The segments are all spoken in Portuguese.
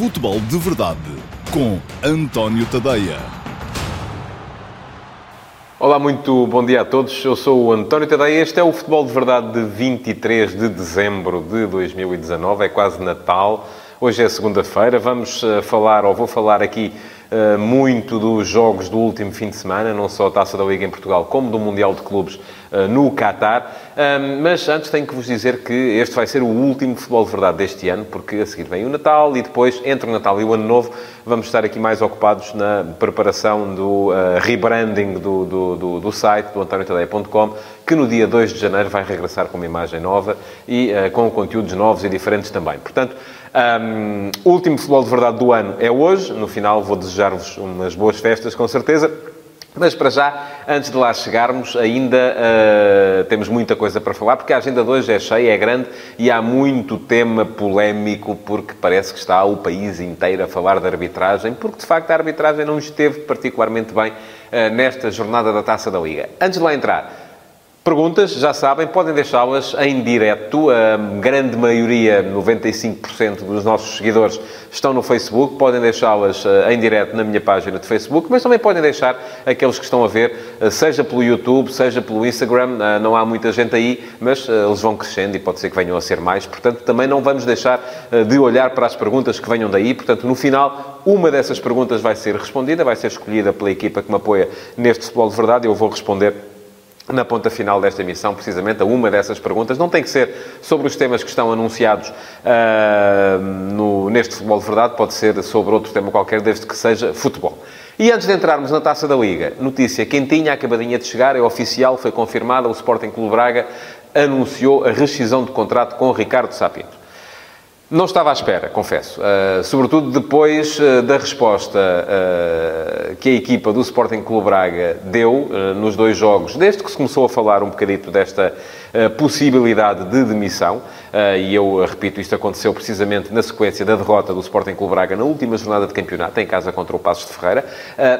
Futebol de Verdade com António Tadeia. Olá, muito bom dia a todos. Eu sou o António Tadeia. Este é o Futebol de Verdade de 23 de dezembro de 2019. É quase Natal. Hoje é segunda-feira. Vamos uh, falar, ou vou falar aqui uh, muito dos jogos do último fim de semana, não só a Taça da Liga em Portugal, como do Mundial de Clubes no Qatar. Mas antes tenho que vos dizer que este vai ser o último Futebol de Verdade deste ano, porque a seguir vem o Natal e depois, entre o Natal e o Ano Novo, vamos estar aqui mais ocupados na preparação do rebranding do, do, do, do site, do antoniotadeia.com, que no dia 2 de janeiro vai regressar com uma imagem nova e com conteúdos novos e diferentes também. Portanto, um, último futebol de verdade do ano é hoje. No final vou desejar-vos umas boas festas, com certeza. Mas para já, antes de lá chegarmos, ainda uh, temos muita coisa para falar, porque a agenda de hoje é cheia, é grande e há muito tema polémico, porque parece que está o país inteiro a falar de arbitragem, porque de facto a arbitragem não esteve particularmente bem uh, nesta jornada da taça da Liga. Antes de lá entrar, Perguntas, já sabem, podem deixá-las em direto. A grande maioria, 95% dos nossos seguidores, estão no Facebook. Podem deixá-las eh, em direto na minha página de Facebook, mas também podem deixar aqueles que estão a ver, eh, seja pelo YouTube, seja pelo Instagram. Eh, não há muita gente aí, mas eles vão crescendo e pode ser que venham a ser mais. Portanto, também não vamos deixar de olhar para as perguntas que venham daí. Portanto, no final, uma dessas perguntas vai ser respondida, vai ser escolhida pela equipa que me apoia neste Futebol de Verdade. Eu vou responder na ponta final desta emissão, precisamente, a uma dessas perguntas. Não tem que ser sobre os temas que estão anunciados uh, no, neste Futebol de Verdade, pode ser sobre outro tema qualquer, desde que seja futebol. E antes de entrarmos na Taça da Liga, notícia quentinha, acabadinha de chegar, é oficial, foi confirmada, o Sporting Clube Braga anunciou a rescisão de contrato com Ricardo Sapinto. Não estava à espera, confesso. Uh, sobretudo depois uh, da resposta uh, que a equipa do Sporting Clube Braga deu nos dois jogos, desde que se começou a falar um bocadito desta possibilidade de demissão. e eu repito, isto aconteceu precisamente na sequência da derrota do Sporting Clube Braga na última jornada de campeonato, em casa contra o Passos de Ferreira.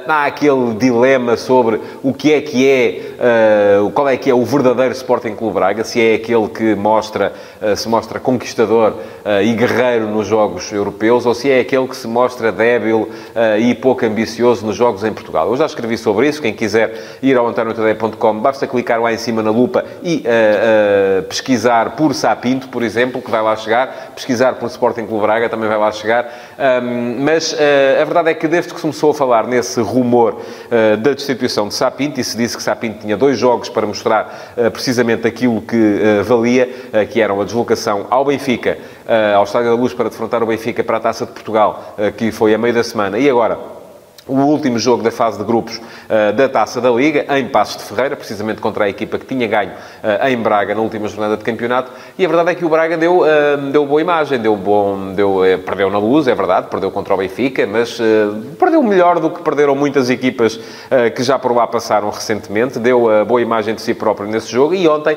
há aquele dilema sobre o que é que é, qual é que é o verdadeiro Sporting Clube Braga, se é aquele que mostra, se mostra conquistador e guerreiro nos jogos europeus ou se é aquele que se mostra débil e pouco ambicioso nos jogos em Portugal. Eu já escrevi sobre isso. Quem quiser ir ao antoniotadeia.com, basta clicar lá em cima na lupa e uh, uh, pesquisar por Sapinto, por exemplo, que vai lá chegar. Pesquisar por Sporting Clube Braga também vai lá chegar. Um, mas a verdade é que desde que começou a falar nesse rumor da destituição de Sapinto, e se disse que Sapinto tinha dois jogos para mostrar precisamente aquilo que valia, que eram a deslocação ao Benfica, ao Estádio da Luz para defrontar o Benfica para a Taça de Portugal, que foi a meio da semana. E agora, o último jogo da fase de grupos uh, da Taça da Liga, em Passos de Ferreira, precisamente contra a equipa que tinha ganho uh, em Braga na última jornada de campeonato. E a verdade é que o Braga deu, uh, deu boa imagem, deu bom, deu, perdeu na luz, é verdade, perdeu contra o Benfica, mas perdeu melhor do que perderam muitas equipas que já por lá passaram recentemente. Deu boa imagem de si próprio nesse jogo e ontem,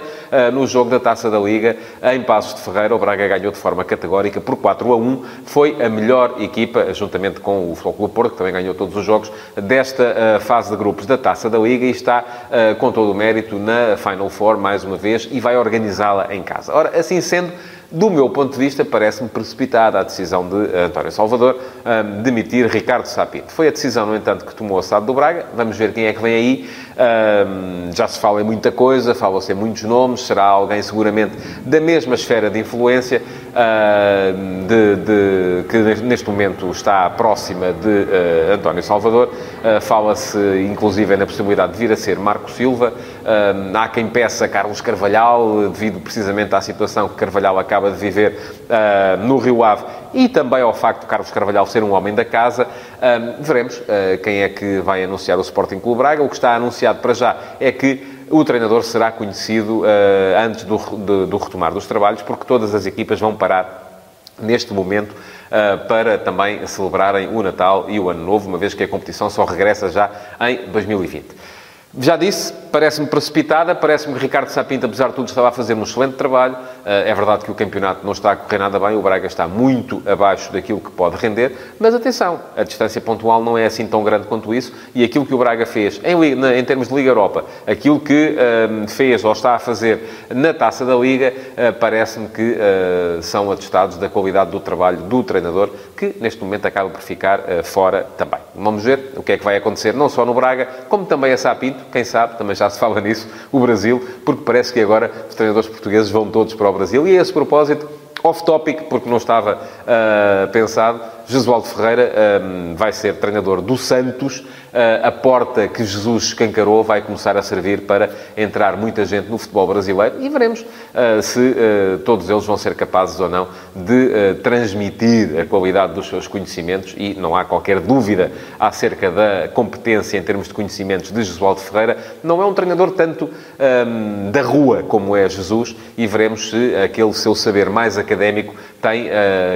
no jogo da Taça da Liga, em Passos de Ferreira, o Braga ganhou de forma categórica por 4 a 1. Foi a melhor equipa, juntamente com o Futebol Porto, que também ganhou todos os jogos desta uh, fase de grupos da Taça da Liga e está uh, com todo o mérito na Final Four, mais uma vez, e vai organizá-la em casa. Ora, assim sendo, do meu ponto de vista, parece-me precipitada a decisão de uh, António Salvador um, demitir Ricardo Sapinto. Foi a decisão, no entanto, que tomou a SAD do Braga. Vamos ver quem é que vem aí. Um, já se fala em muita coisa, falam-se em muitos nomes. Será alguém, seguramente, da mesma esfera de influência, uh, de, de, que neste momento está próxima de uh, António Salvador. Uh, Fala-se, inclusive, na possibilidade de vir a ser Marco Silva. Há quem peça Carlos Carvalhal, devido precisamente à situação que Carvalhal acaba de viver uh, no Rio Ave e também ao facto de Carlos Carvalhal ser um homem da casa. Uh, veremos uh, quem é que vai anunciar o Sporting Clube Braga. O que está anunciado para já é que o treinador será conhecido antes do, do, do retomar dos trabalhos, porque todas as equipas vão parar neste momento para também celebrarem o Natal e o Ano Novo, uma vez que a competição só regressa já em 2020. Já disse, parece-me precipitada, parece-me que Ricardo Sapinto, apesar de tudo, estava a fazer um excelente trabalho. É verdade que o campeonato não está a correr nada bem, o Braga está muito abaixo daquilo que pode render, mas atenção, a distância pontual não é assim tão grande quanto isso, e aquilo que o Braga fez em, em termos de Liga Europa, aquilo que um, fez ou está a fazer na Taça da Liga, uh, parece-me que uh, são atestados da qualidade do trabalho do treinador, que neste momento acaba por ficar uh, fora também. Vamos ver o que é que vai acontecer, não só no Braga, como também a Sapinto, quem sabe, também já se fala nisso, o Brasil, porque parece que agora os treinadores portugueses vão todos para o Brasil, e a esse propósito, off-topic, porque não estava pensado, Jesualdo Ferreira um, vai ser treinador do Santos. Uh, a porta que Jesus escancarou vai começar a servir para entrar muita gente no futebol brasileiro e veremos uh, se uh, todos eles vão ser capazes ou não de transmitir a qualidade dos seus conhecimentos e não há qualquer dúvida acerca da competência em termos de conhecimentos de Jesualdo Ferreira. Não é um treinador tanto um, da rua como é Jesus e veremos se aquele seu saber mais académico tem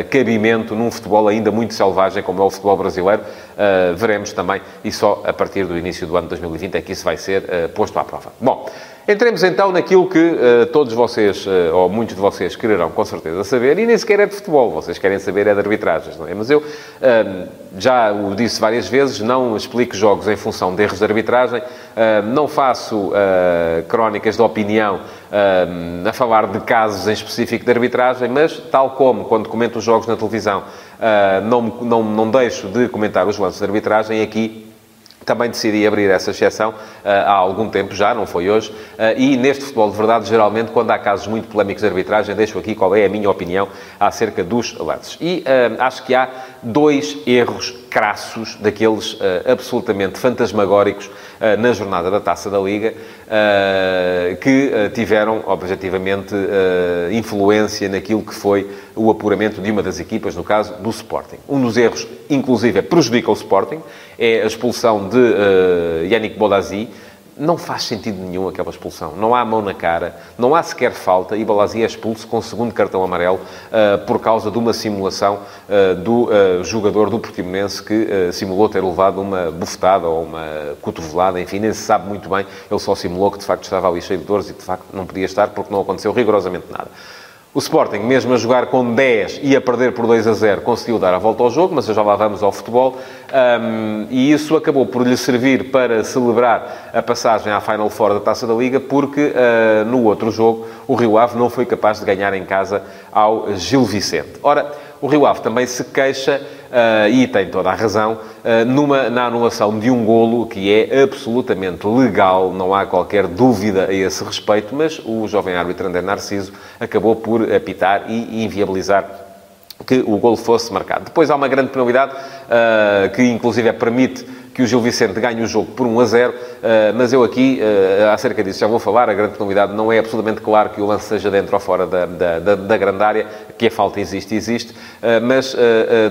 cabimento num futebol ainda muito selvagem, como é o futebol brasileiro, uh, veremos também, e só a partir do início do ano 2020 é que isso vai ser uh, posto à prova. Bom, entremos então naquilo que uh, todos vocês, ou muitos de vocês, quererão com certeza saber, e nem sequer é de futebol, vocês querem saber é de arbitragens, não é? Mas eu já o disse várias vezes, não explico jogos em função de erros de arbitragem, não faço crónicas de opinião a falar de casos em específico de arbitragem, mas tal como quando comento os jogos na televisão uh, não, não, não deixo de comentar os lances de arbitragem aqui também decidi abrir essa exceção uh, há algum tempo já, não foi hoje, uh, e neste futebol de verdade, geralmente, quando há casos muito polémicos de arbitragem, deixo aqui qual é a minha opinião acerca dos lances. E uh, acho que há dois erros crassos, daqueles absolutamente fantasmagóricos, na jornada da Taça da Liga, que tiveram, objetivamente, influência naquilo que foi o apuramento de uma das equipas, no caso do Sporting. Um dos erros, inclusive, prejudica o Sporting, é a expulsão de Yannick Bolazi, não faz sentido nenhum aquela expulsão. Não há mão na cara, não há sequer falta e Balazzi é expulso com o segundo cartão amarelo uh, por causa de uma simulação uh, do uh, jogador do Portimonense que simulou ter levado uma bufetada ou uma cotovelada, enfim, nem se sabe muito bem. Ele só simulou que de facto estava ali cheio de dores e de facto não podia estar porque não aconteceu rigorosamente nada. O Sporting, mesmo a jogar com 10 e a perder por 2 a 0, conseguiu dar a volta ao jogo, mas já lá vamos ao futebol. Um, e isso acabou por lhe servir para celebrar a passagem à Final Four da Taça da Liga, porque uh, no outro jogo o Rio Ave não foi capaz de ganhar em casa ao Gil Vicente. Ora, o Rio Ave também se queixa uh, e tem toda a razão, uh, numa, na anulação de um golo que é absolutamente legal, não há qualquer dúvida a esse respeito, mas o jovem árbitro André Narciso acabou por apitar e inviabilizar que o golo fosse marcado. Depois há uma grande penalidade uh, que, inclusive, permite que o Gil Vicente ganhe o jogo por 1 a 0, eh, mas eu aqui, eh, acerca disso, já vou falar, a grande penalidade não é absolutamente claro que o lance seja dentro ou fora da, da, da, da grande área, que a falta existe, existe, eh, mas,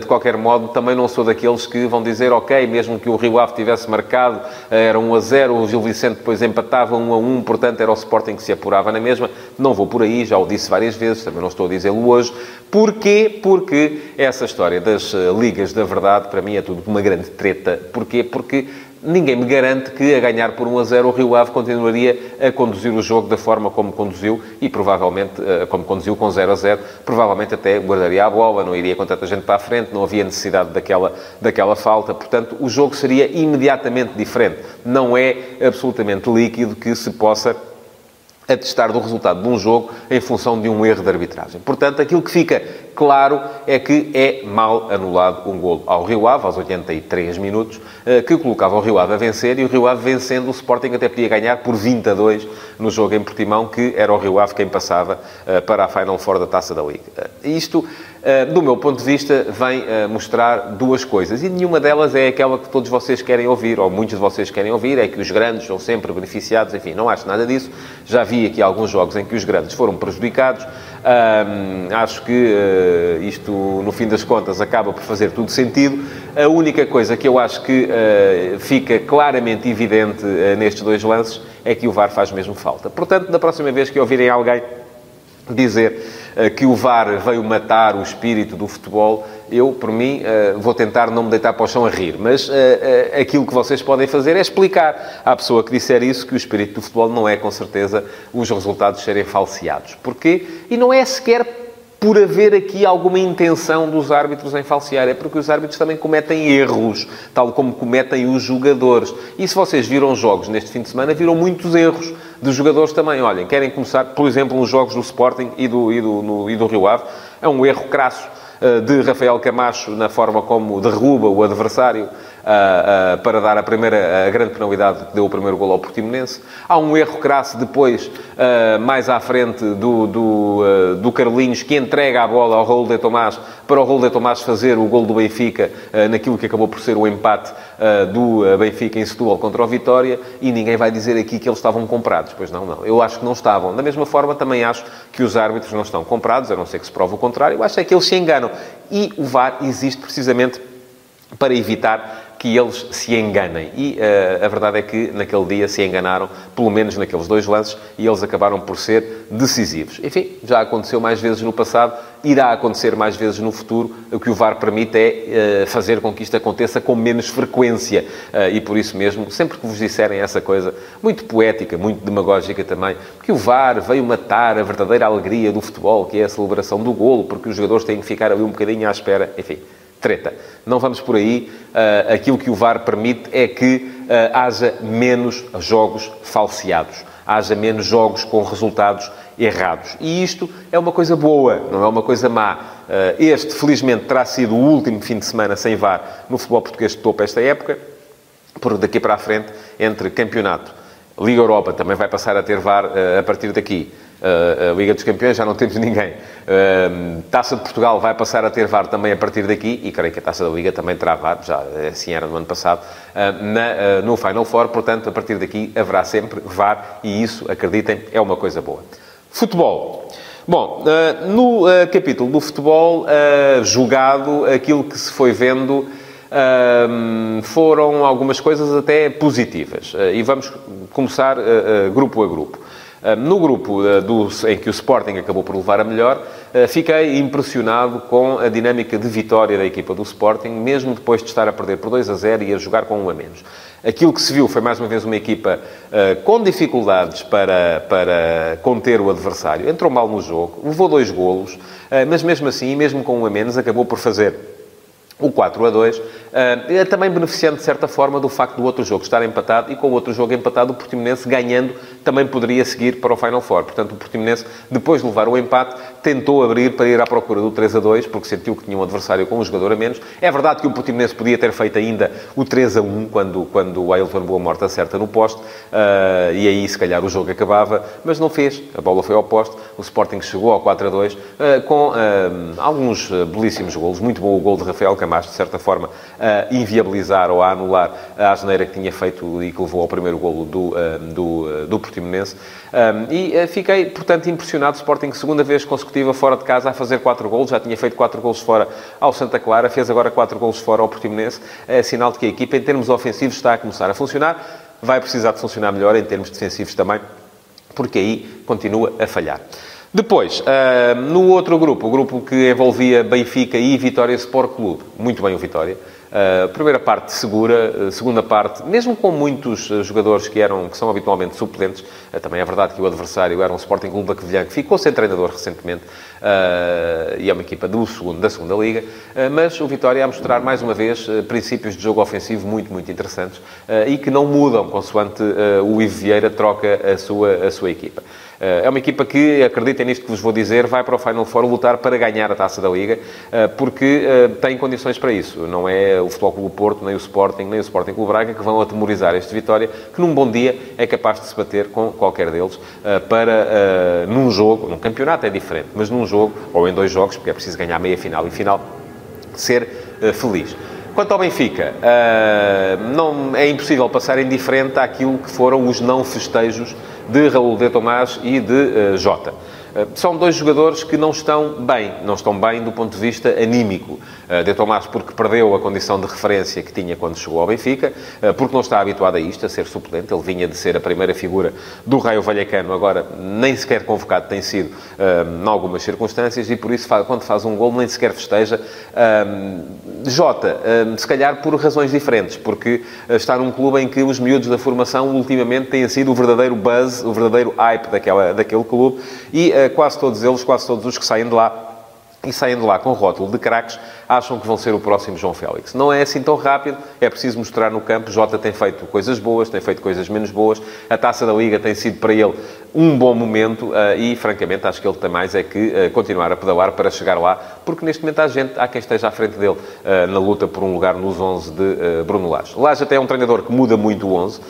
de qualquer modo, também não sou daqueles que vão dizer, ok, mesmo que o Rio Ave tivesse marcado, era 1 a 0, o Gil Vicente depois empatava 1 a 1, portanto era o Sporting que se apurava na mesma. Não vou por aí, já o disse várias vezes, também não estou a dizê-lo hoje. Porquê? Porque essa história das ligas da verdade, para mim, é tudo uma grande treta. Porquê? Porque ninguém me garante que a ganhar por 1 a 0 o Rio Ave continuaria a conduzir o jogo da forma como conduziu e provavelmente, eh, como conduziu com 0 a 0, provavelmente até guardaria a bola, não iria com tanta gente para a frente, não havia necessidade daquela, daquela falta. Portanto, o jogo seria imediatamente diferente. Não é absolutamente líquido que se possa atestar do resultado de um jogo em função de um erro de arbitragem. Portanto, aquilo que fica claro é que é mal anulado um golo ao Rio Ave, aos 83 minutos, eh, que colocava o Rio Ave a vencer, e o Rio Ave vencendo, o Sporting até podia ganhar por 20 a 2 no jogo em Portimão, que era o Rio Ave quem passava eh, para a Final Four da Taça da Liga. Eh, isto, do meu ponto de vista, vem mostrar duas coisas, e nenhuma delas é aquela que todos vocês querem ouvir, ou muitos de vocês querem ouvir, é que os grandes são sempre beneficiados, enfim, não acho nada disso. Já vi aqui alguns jogos em que os grandes foram prejudicados, acho que uh, isto, no fim das contas, acaba por fazer tudo sentido. A única coisa que eu acho que fica claramente evidente nestes dois lances é que o VAR faz mesmo falta. Portanto, na próxima vez que ouvirem alguém dizer que o VAR veio matar o espírito do futebol, eu, por mim, vou tentar não me deitar para o chão a rir. Mas aquilo que vocês podem fazer é explicar à pessoa que disser isso que o espírito do futebol não é, com certeza, os resultados serem falseados. Porquê? E não é sequer por haver aqui alguma intenção dos árbitros em falsear. É porque os árbitros também cometem erros, tal como cometem os jogadores. E se vocês viram jogos neste fim de semana, viram muitos erros dos jogadores também. Olhem, querem começar, por exemplo, nos jogos do Sporting e do, e do, no, e do Rio Ave. É um erro crasso eh, de Rafael Camacho na forma como derruba o adversário uh, para dar a primeira, a grande penalidade que deu o primeiro gol ao Portimonense. Há um erro crasso depois, uh, mais à frente, do, do, do Carlinhos, que entrega a bola ao Raul de Tomás, para o Raul de Tomás fazer o gol do Benfica, naquilo que acabou por ser o empate do Benfica em Setúbal contra o Vitória, e ninguém vai dizer aqui que eles estavam comprados. Pois não, não. Eu acho que não estavam. Da mesma forma, também acho que os árbitros não estão comprados, a não ser que se prove o contrário. Eu acho é que eles se enganam. E o VAR existe precisamente para evitar que eles se enganem. E uh, a verdade é que naquele dia se enganaram, pelo menos naqueles dois lances, e eles acabaram por ser decisivos. Enfim, já aconteceu mais vezes no passado, irá acontecer mais vezes no futuro. O que o VAR permite é uh, fazer com que isto aconteça com menos frequência. Uh, e por isso mesmo, sempre que vos disserem essa coisa, muito poética, muito demagógica também, que o VAR veio matar a verdadeira alegria do futebol, que é a celebração do golo, porque os jogadores têm que ficar ali um bocadinho à espera. Enfim, treta. Não vamos por aí. Uh, aquilo que o VAR permite é que uh, haja menos jogos falseados, haja menos jogos com resultados errados. E isto é uma coisa boa, não é uma coisa má. Uh, este, felizmente, terá sido o último fim de semana sem VAR no futebol português de topo esta época, por daqui para a frente, entre campeonato, Liga Europa também vai passar a ter VAR a partir daqui. Uh, a Liga dos Campeões já não temos ninguém. Uh, Taça de Portugal vai passar a ter VAR também a partir daqui, e creio que a Taça da Liga também terá VAR, já assim era no ano passado, na, no Final Four, portanto, a partir daqui haverá sempre VAR, e isso, acreditem, é uma coisa boa. Futebol. Bom, no capítulo do futebol, julgado, aquilo que se foi vendo foram algumas coisas até positivas. e vamos começar grupo a grupo. No grupo do, em que o Sporting acabou por levar a melhor, fiquei impressionado com a dinâmica de vitória da equipa do Sporting, mesmo depois de estar a perder por 2 a 0 e a jogar com um a menos. Aquilo que se viu foi mais uma vez uma equipa com dificuldades para, para conter o adversário. Entrou mal no jogo, levou dois golos, mas mesmo assim, mesmo com um a menos, acabou por fazer o 4 a 2, é também beneficiando de certa forma do facto do outro jogo estar empatado e com o outro jogo empatado, o Portimonense ganhando também poderia seguir para o Final Four. Portanto, o Portimonense, depois de levar o empate, tentou abrir para ir à procura do 3 a 2, porque sentiu que tinha um adversário com um jogador a menos. É verdade que o Portimonense podia ter feito ainda o 3 a 1 quando, quando o Ailton Boa Morte acerta no poste, uh, e aí se calhar o jogo acabava, mas não fez. A bola foi ao poste, o Sporting chegou ao 4 a 2, uh, com uh, alguns belíssimos golos. Muito bom o gol de Rafael Camacho, de certa forma, a inviabilizar ou a anular a asneira que tinha feito e que levou ao primeiro golo do, do, do Portimonense. e fiquei, portanto, impressionado. Sporting, segunda vez consecutiva fora de casa, a fazer 4 golos. Já tinha feito 4 golos fora ao Santa Clara, fez agora 4 golos fora ao Portimonense. É sinal de que a equipa, em termos ofensivos, está a começar a funcionar. Vai precisar de funcionar melhor em termos defensivos também, porque aí continua a falhar. Depois, no outro grupo, o grupo que envolvia Benfica e Vitória Sport Clube, muito bem o Vitória, Uh, primeira parte segura, uh, segunda parte, mesmo com muitos uh, jogadores que, eram, que são habitualmente suplentes, também é verdade que o adversário era um Sporting Clube da que ficou sem treinador recentemente, e é uma equipa do segundo, da segunda Liga, mas o Vitória a mostrar mais uma vez princípios de jogo ofensivo muito, muito interessantes e que não mudam consoante o Ivo Vieira troca a sua, a sua equipa. Eh, é uma equipa que, acreditem nisto que vos vou dizer, vai para o Final Four lutar para ganhar a Taça da Liga, eh, porque eh, tem condições para isso. Não é o Futebol Clube Porto, nem o Sporting, nem o Sporting Clube Braga que vão atemorizar este Vitória, que num bom dia é capaz de se bater com qualquer deles para, num jogo, num campeonato é diferente, mas num jogo, ou em dois jogos, porque é preciso ganhar meia final e final, ser feliz. Quanto ao Benfica, não, é impossível passar indiferente àquilo que foram os não festejos de Raul de Tomás e de uh, Jota. São dois jogadores que não estão bem, não estão bem do ponto de vista anímico. De Tomás porque perdeu a condição de referência que tinha quando chegou ao Benfica, porque não está habituado a isto, a ser suplente. Ele vinha de ser a primeira figura do Raio Vallecano, agora nem sequer convocado tem sido em algumas circunstâncias e por isso quando faz um gol nem sequer festeja. Jota, se calhar por razões diferentes, porque está num clube em que os miúdos da formação ultimamente têm sido o verdadeiro buzz, o verdadeiro hype daquela, daquele clube e quase todos eles, quase todos os que saem de lá, e saem de lá com rótulo de craques, acham que vão ser o próximo João Félix. Não é assim tão rápido, é preciso mostrar no campo. Jota tem feito coisas boas, tem feito coisas menos boas. A taça da Liga tem sido para ele um bom momento uh, e, francamente, acho que ele tem mais é que uh, continuar a pedalar para chegar lá, porque neste momento há gente, há quem esteja à frente dele uh, na luta por um lugar nos 11 de Bruno Lage. Lage até é um treinador que muda muito o 11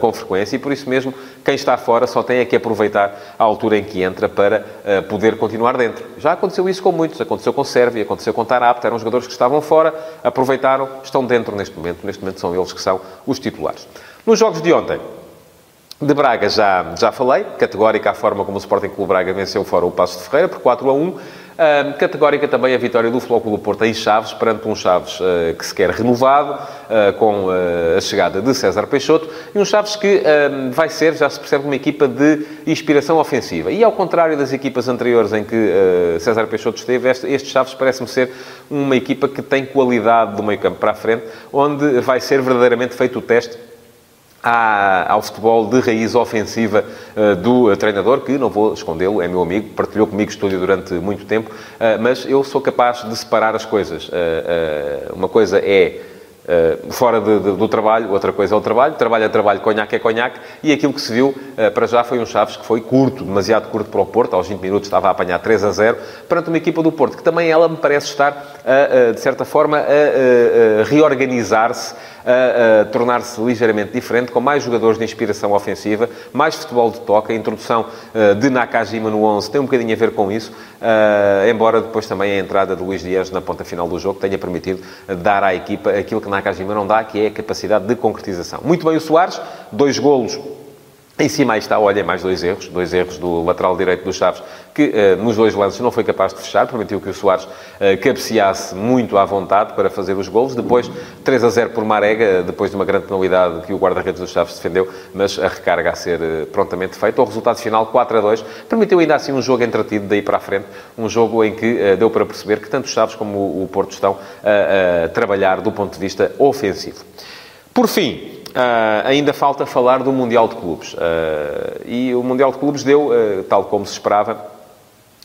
com frequência e, por isso mesmo, quem está fora só tem é que aproveitar a altura em que entra para poder continuar dentro. Já aconteceu isso com muitos, aconteceu com Sérvia, aconteceu com Eram jogadores que estavam fora, aproveitaram, estão dentro neste momento, neste momento são eles que são os titulares. Nos jogos de ontem, de Braga já, já falei, categórica a forma como o Sporting Clube Braga venceu fora o Passo de Ferreira, por 4 a 1. Categórica também a vitória do Flóculo Porto em Chaves, perante um Chaves uh, que se quer renovado, uh, com a chegada de César Peixoto, e um Chaves que vai ser, já se percebe, uma equipa de inspiração ofensiva. E ao contrário das equipas anteriores em que César Peixoto esteve, este, este Chaves parece-me ser uma equipa que tem qualidade do meio campo para a frente, onde vai ser verdadeiramente feito o teste ao futebol de raiz ofensiva uh, do uh, treinador, que, não vou escondê-lo, é meu amigo, partilhou comigo estúdio durante muito tempo, uh, mas eu sou capaz de separar as coisas. uma coisa é fora de, de, do trabalho, outra coisa é o trabalho, trabalho é trabalho, conhaque é conhaque, e aquilo que se viu para já foi um Chaves que foi curto, demasiado curto para o Porto, aos 20 minutos estava a apanhar 3 a 0, perante uma equipa do Porto, que também ela me parece estar, de certa forma, a reorganizar-se a, a tornar-se ligeiramente diferente, com mais jogadores de inspiração ofensiva, mais futebol de toque. A introdução uh, de Nakajima no 11 tem um bocadinho a ver com isso, uh, embora depois também a entrada de Luís Dias na ponta final do jogo tenha permitido dar à equipa aquilo que Nakajima não dá, que é a capacidade de concretização. Muito bem o Soares, dois golos em cima aí está, olha, mais dois erros, dois erros do lateral direito do Chaves, que uh, nos dois lances não foi capaz de fechar, permitiu que o Soares uh, cabeceasse muito à vontade para fazer os golos. Depois, 3 a 0 por Marega, depois de uma grande penalidade que o guarda-redes do Chaves defendeu, mas a recarga a ser uh, prontamente feita. O resultado final, 4 a 2, permitiu ainda assim um jogo entretido daí para a frente, um jogo em que deu para perceber que tanto o Chaves como o, o Porto estão a trabalhar do ponto de vista ofensivo. Por fim, Uh, ainda falta falar do Mundial de Clubes. Uh, e o Mundial de Clubes deu, uh, tal como se esperava,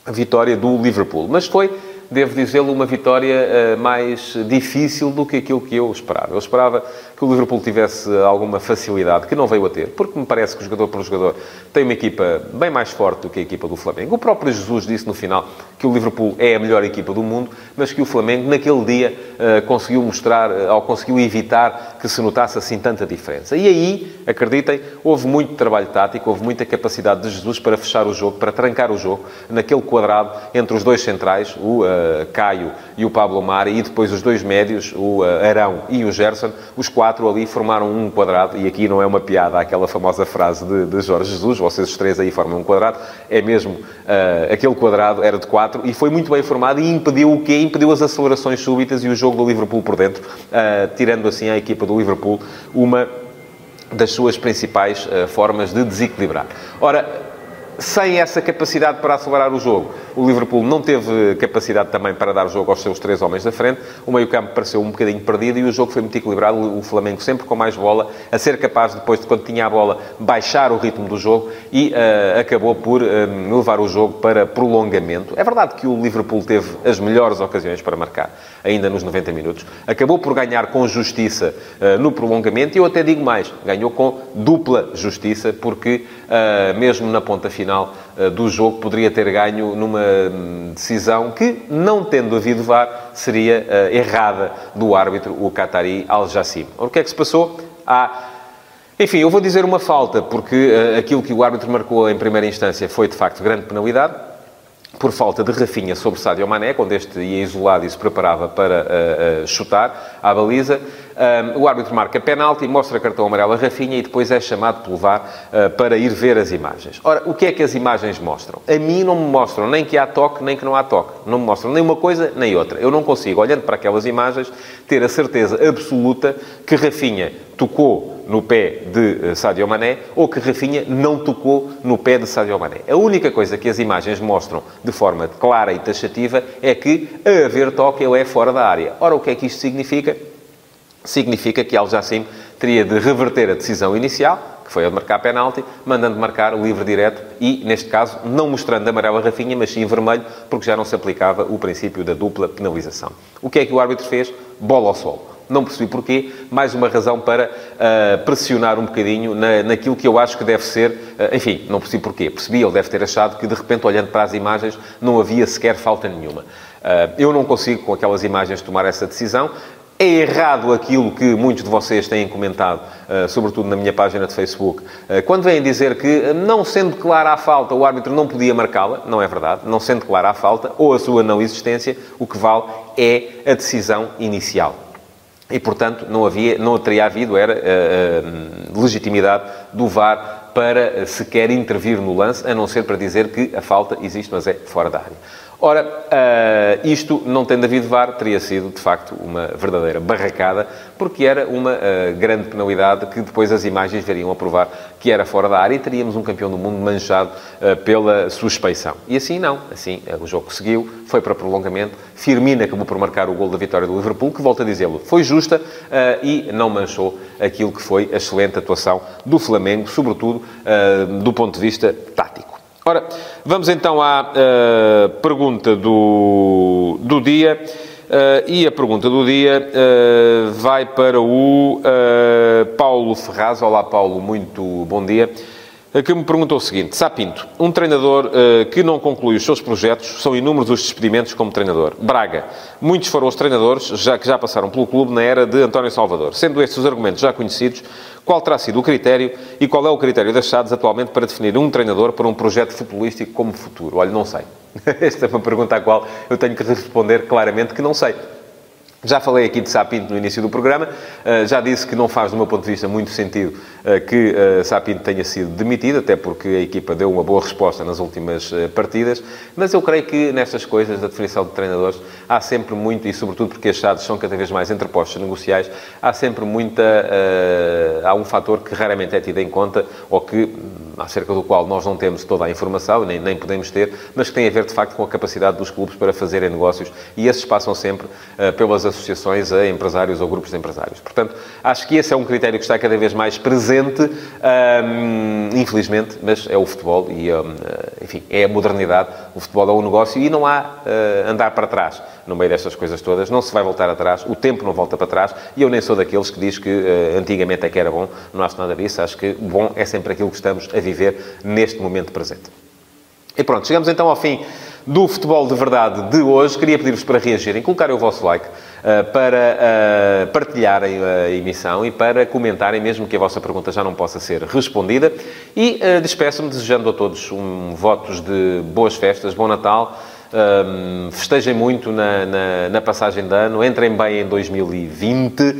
a vitória do Liverpool. Mas foi devo dizê-lo, uma vitória mais difícil do que aquilo que eu esperava. Eu esperava que o Liverpool tivesse alguma facilidade, que não veio a ter, porque me parece que o jogador por jogador tem uma equipa bem mais forte do que a equipa do Flamengo. O próprio Jesus disse no final que o Liverpool é a melhor equipa do mundo, mas que o Flamengo, naquele dia, uh, conseguiu mostrar, uh, ou conseguiu evitar que se notasse assim tanta diferença. E aí, acreditem, houve muito trabalho tático, houve muita capacidade de Jesus para fechar o jogo, para trancar o jogo, naquele quadrado entre os dois centrais, o uh, Caio e o Pablo Mari, e depois os dois médios, o uh, Arão e o Gerson, os quatro ali formaram um quadrado, e aqui não é uma piada aquela famosa frase de, de Jorge Jesus, vocês três aí formam um quadrado, é mesmo, uh, aquele quadrado era de quatro, e foi muito bem formado e impediu o quê? Impediu as acelerações súbitas e o jogo do Liverpool por dentro, uh, tirando assim a equipa do Liverpool uma das suas principais formas de desequilibrar. Ora, sem essa capacidade para acelerar o jogo. O Liverpool não teve capacidade também para dar jogo aos seus três homens da frente. O meio-campo pareceu um bocadinho perdido e o jogo foi muito equilibrado. O Flamengo sempre com mais bola, a ser capaz, depois de quando tinha a bola, baixar o ritmo do jogo e uh, acabou por uh, levar o jogo para prolongamento. É verdade que o Liverpool teve as melhores ocasiões para marcar, ainda nos 90 minutos. Acabou por ganhar com justiça uh, no prolongamento e eu até digo mais, ganhou com dupla justiça, porque mesmo na ponta final final uh, do jogo, poderia ter ganho numa hum, decisão que, não tendo havido VAR, seria uh, errada do árbitro, o Qatari Al-Jassim. O que é que se passou? Há enfim, eu vou dizer uma falta, porque uh, aquilo que o árbitro marcou em primeira instância foi, de facto, grande penalidade por falta de Rafinha sobre Sadio Mané, quando este ia isolado e se preparava para uh, uh, chutar à baliza. Um, o árbitro marca penalti, mostra cartão amarelo a Rafinha e depois é chamado pelo VAR uh, para ir ver as imagens. Ora, o que é que as imagens mostram? A mim não me mostram nem que há toque, nem que não há toque. Não me mostram nem uma coisa, nem outra. Eu não consigo, olhando para aquelas imagens, ter a certeza absoluta que Rafinha tocou no pé de Sadio Mané ou que Rafinha não tocou no pé de Sadio Mané. A única coisa que as imagens mostram de forma clara e taxativa é que, a haver toque, ele é fora da área. Ora, o que é que isto significa? Significa que Al Jassim teria de reverter a decisão inicial, que foi a de marcar penalti, mandando marcar o livre direto e, neste caso, não mostrando amarelo a Rafinha, mas sim vermelho, porque já não se aplicava o princípio da dupla penalização. O que é que o árbitro fez? Bola ao solo. Não percebi porquê. Mais uma razão para uh, pressionar um bocadinho na, naquilo que eu acho que deve ser. Uh, enfim, não percebi porquê. Percebi, ele deve ter achado que, de repente, olhando para as imagens, não havia sequer falta nenhuma. Uh, eu não consigo, com aquelas imagens, tomar essa decisão. É errado aquilo que muitos de vocês têm comentado, sobretudo na minha página de Facebook, quando vêm dizer que, não sendo clara a falta, o árbitro não podia marcá-la. Não é verdade. Não sendo clara a falta, ou a sua não existência, o que vale é a decisão inicial. E, portanto, não, havia, não teria havido era, uh, legitimidade do VAR para sequer intervir no lance, a não ser para dizer que a falta existe, mas é fora da área. Ora, uh, isto, não tendo havido VAR, teria sido, de facto, uma verdadeira barracada, porque era uma uh, grande penalidade que depois as imagens veriam a provar que era fora da área e teríamos um campeão do mundo manchado uh, pela suspeição. E assim não. Assim, o jogo seguiu, foi para prolongamento. Firmina acabou por marcar o gol da vitória do Liverpool, que, volto a dizê-lo, foi justa e não manchou aquilo que foi a excelente atuação do Flamengo, sobretudo do ponto de vista tático. Ora, vamos então à uh, pergunta do, do dia. Uh, e a pergunta do dia uh, vai para o Paulo Ferraz. Olá, Paulo, muito bom dia que me perguntou o seguinte: Sapinto, um treinador uh, que não conclui os seus projetos, são inúmeros os despedimentos como treinador. Braga, muitos foram os treinadores já que já passaram pelo clube na era de António Salvador. Sendo estes os argumentos já conhecidos, qual terá sido o critério e qual é o critério das SADs atualmente para definir um treinador para um projeto futebolístico como futuro? Olha, não sei. Esta é uma pergunta à qual eu tenho que responder claramente que não sei. Já falei aqui de Sapinto no início do programa, eh, já disse que não faz, do meu ponto de vista, muito sentido eh, que eh, Sapinto tenha sido demitido, até porque a equipa deu uma boa resposta nas últimas partidas, mas eu creio que nestas coisas da definição de treinadores há sempre muito, e sobretudo porque as chaves são cada vez mais interpostos negociais, há sempre muita. há um fator que raramente é tido em conta, ou que acerca do qual nós não temos toda a informação, nem, nem podemos ter, mas que tem a ver, de facto, com a capacidade dos clubes para fazerem negócios, e esses passam sempre uh, pelas associações a empresários ou grupos de empresários. Portanto, acho que esse é um critério que está cada vez mais presente, um, infelizmente, mas é o futebol e, um, enfim, é a modernidade. O futebol é um negócio e não há uh, andar para trás no meio destas coisas todas. Não se vai voltar atrás, o tempo não volta para trás e eu nem sou daqueles que diz que uh, antigamente é que era bom. Não acho nada disso. Acho que bom é sempre aquilo que estamos a viver neste momento presente. E pronto, chegamos então ao fim do futebol de verdade de hoje. Queria pedir-vos para reagirem, colocarem o vosso like, uh, para uh, partilharem a emissão e para comentarem, mesmo que a vossa pergunta já não possa ser respondida. E despeço-me desejando a todos um votos de boas festas, bom Natal. Um, festejem muito na, na, na, passagem de ano, entrem bem em 2020, uh,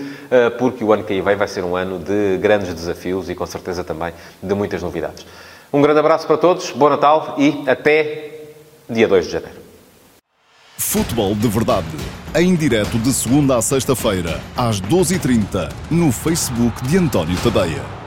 porque o ano que aí vem vai ser um ano de grandes desafios e com certeza também de muitas novidades. Um grande abraço para todos, bom Natal e até dia 2 de janeiro. Futebol de Verdade, em direto de segunda a sexta-feira, às 12h30, no Facebook de António Tadeia.